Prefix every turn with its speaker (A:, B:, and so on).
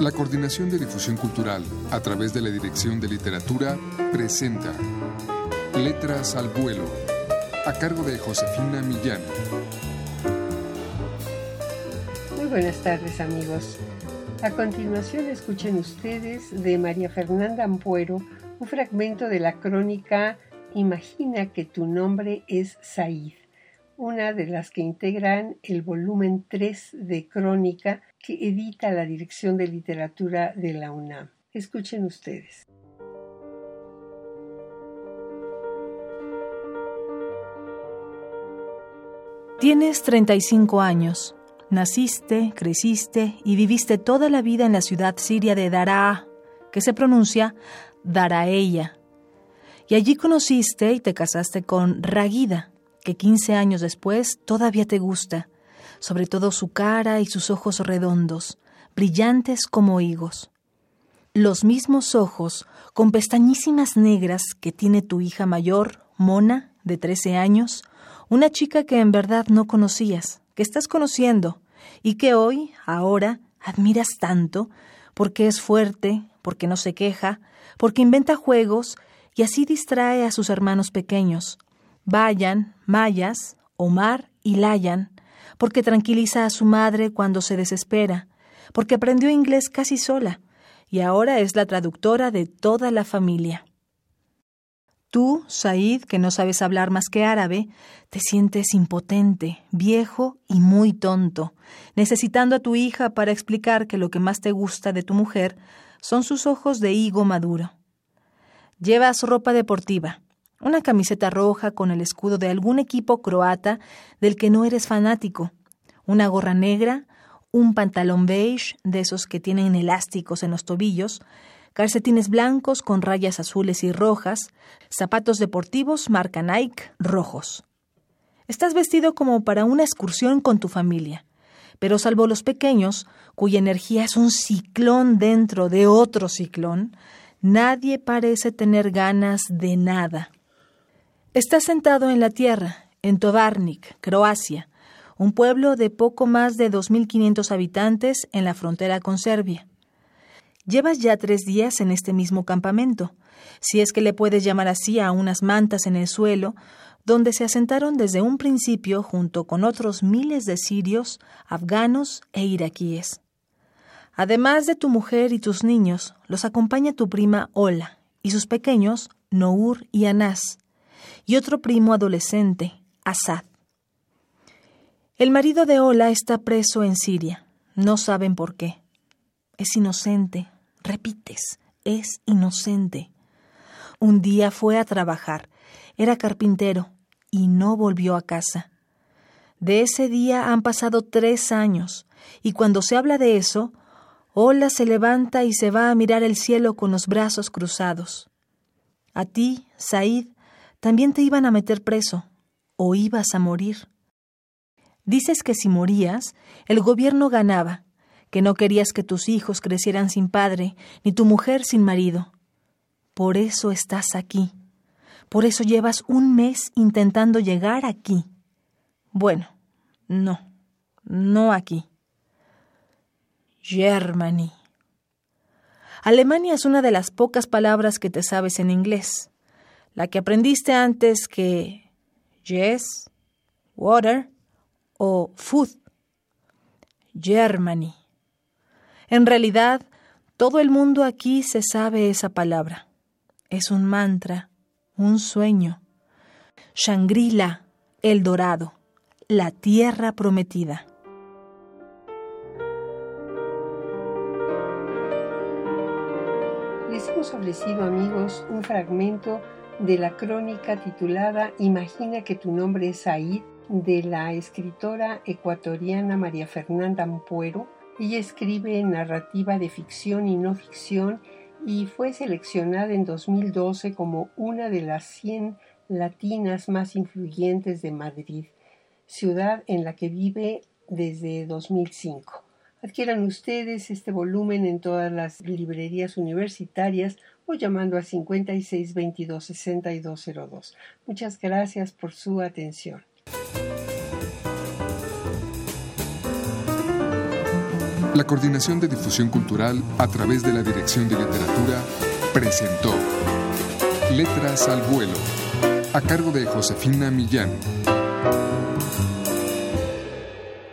A: La Coordinación de Difusión Cultural, a través de la Dirección de Literatura, presenta Letras al Vuelo, a cargo de Josefina Millán.
B: Muy buenas tardes amigos. A continuación escuchen ustedes de María Fernanda Ampuero un fragmento de la crónica Imagina que tu nombre es Said, una de las que integran el volumen 3 de crónica que edita la Dirección de Literatura de la UNAM. Escuchen ustedes.
C: Tienes 35 años. Naciste, creciste y viviste toda la vida en la ciudad siria de Daraa, que se pronuncia Daraeya. Y allí conociste y te casaste con Ragida, que 15 años después todavía te gusta, sobre todo su cara y sus ojos redondos, brillantes como higos. Los mismos ojos, con pestañísimas negras que tiene tu hija mayor, Mona, de 13 años, una chica que en verdad no conocías, que estás conociendo, y que hoy, ahora, admiras tanto, porque es fuerte, porque no se queja, porque inventa juegos y así distrae a sus hermanos pequeños. Vayan, Mayas, Omar y Layan, porque tranquiliza a su madre cuando se desespera, porque aprendió inglés casi sola, y ahora es la traductora de toda la familia. Tú, Said, que no sabes hablar más que árabe, te sientes impotente, viejo y muy tonto, necesitando a tu hija para explicar que lo que más te gusta de tu mujer son sus ojos de higo maduro. Llevas ropa deportiva, una camiseta roja con el escudo de algún equipo croata del que no eres fanático, una gorra negra, un pantalón beige de esos que tienen elásticos en los tobillos, calcetines blancos con rayas azules y rojas, zapatos deportivos marca Nike rojos. Estás vestido como para una excursión con tu familia, pero salvo los pequeños, cuya energía es un ciclón dentro de otro ciclón, nadie parece tener ganas de nada. Estás sentado en la tierra, en Tovarnik, Croacia, un pueblo de poco más de 2.500 habitantes en la frontera con Serbia. Llevas ya tres días en este mismo campamento, si es que le puedes llamar así a unas mantas en el suelo, donde se asentaron desde un principio junto con otros miles de sirios, afganos e iraquíes. Además de tu mujer y tus niños, los acompaña tu prima Ola y sus pequeños Nour y Anás, y otro primo adolescente, Asad. El marido de Ola está preso en Siria. No saben por qué. Es inocente. Repites, es inocente. Un día fue a trabajar. Era carpintero y no volvió a casa. De ese día han pasado tres años, y cuando se habla de eso, Ola se levanta y se va a mirar el cielo con los brazos cruzados. A ti, Said, también te iban a meter preso, o ibas a morir. Dices que si morías, el gobierno ganaba, que no querías que tus hijos crecieran sin padre, ni tu mujer sin marido. Por eso estás aquí. Por eso llevas un mes intentando llegar aquí. Bueno, no, no aquí. Germany. Alemania es una de las pocas palabras que te sabes en inglés. La que aprendiste antes que yes, water o food. Germany. En realidad, todo el mundo aquí se sabe esa palabra. Es un mantra un sueño. Shangri-La, el dorado, la tierra prometida.
B: Les hemos ofrecido, amigos, un fragmento de la crónica titulada Imagina que tu nombre es Said, de la escritora ecuatoriana María Fernanda Ampuero. Ella escribe narrativa de ficción y no ficción y fue seleccionada en 2012 como una de las 100 latinas más influyentes de Madrid, ciudad en la que vive desde 2005. Adquieran ustedes este volumen en todas las librerías universitarias o llamando al 5622-6202. Muchas gracias por su atención.
A: La Coordinación de Difusión Cultural a través de la Dirección de Literatura presentó Letras al Vuelo, a cargo de Josefina Millán.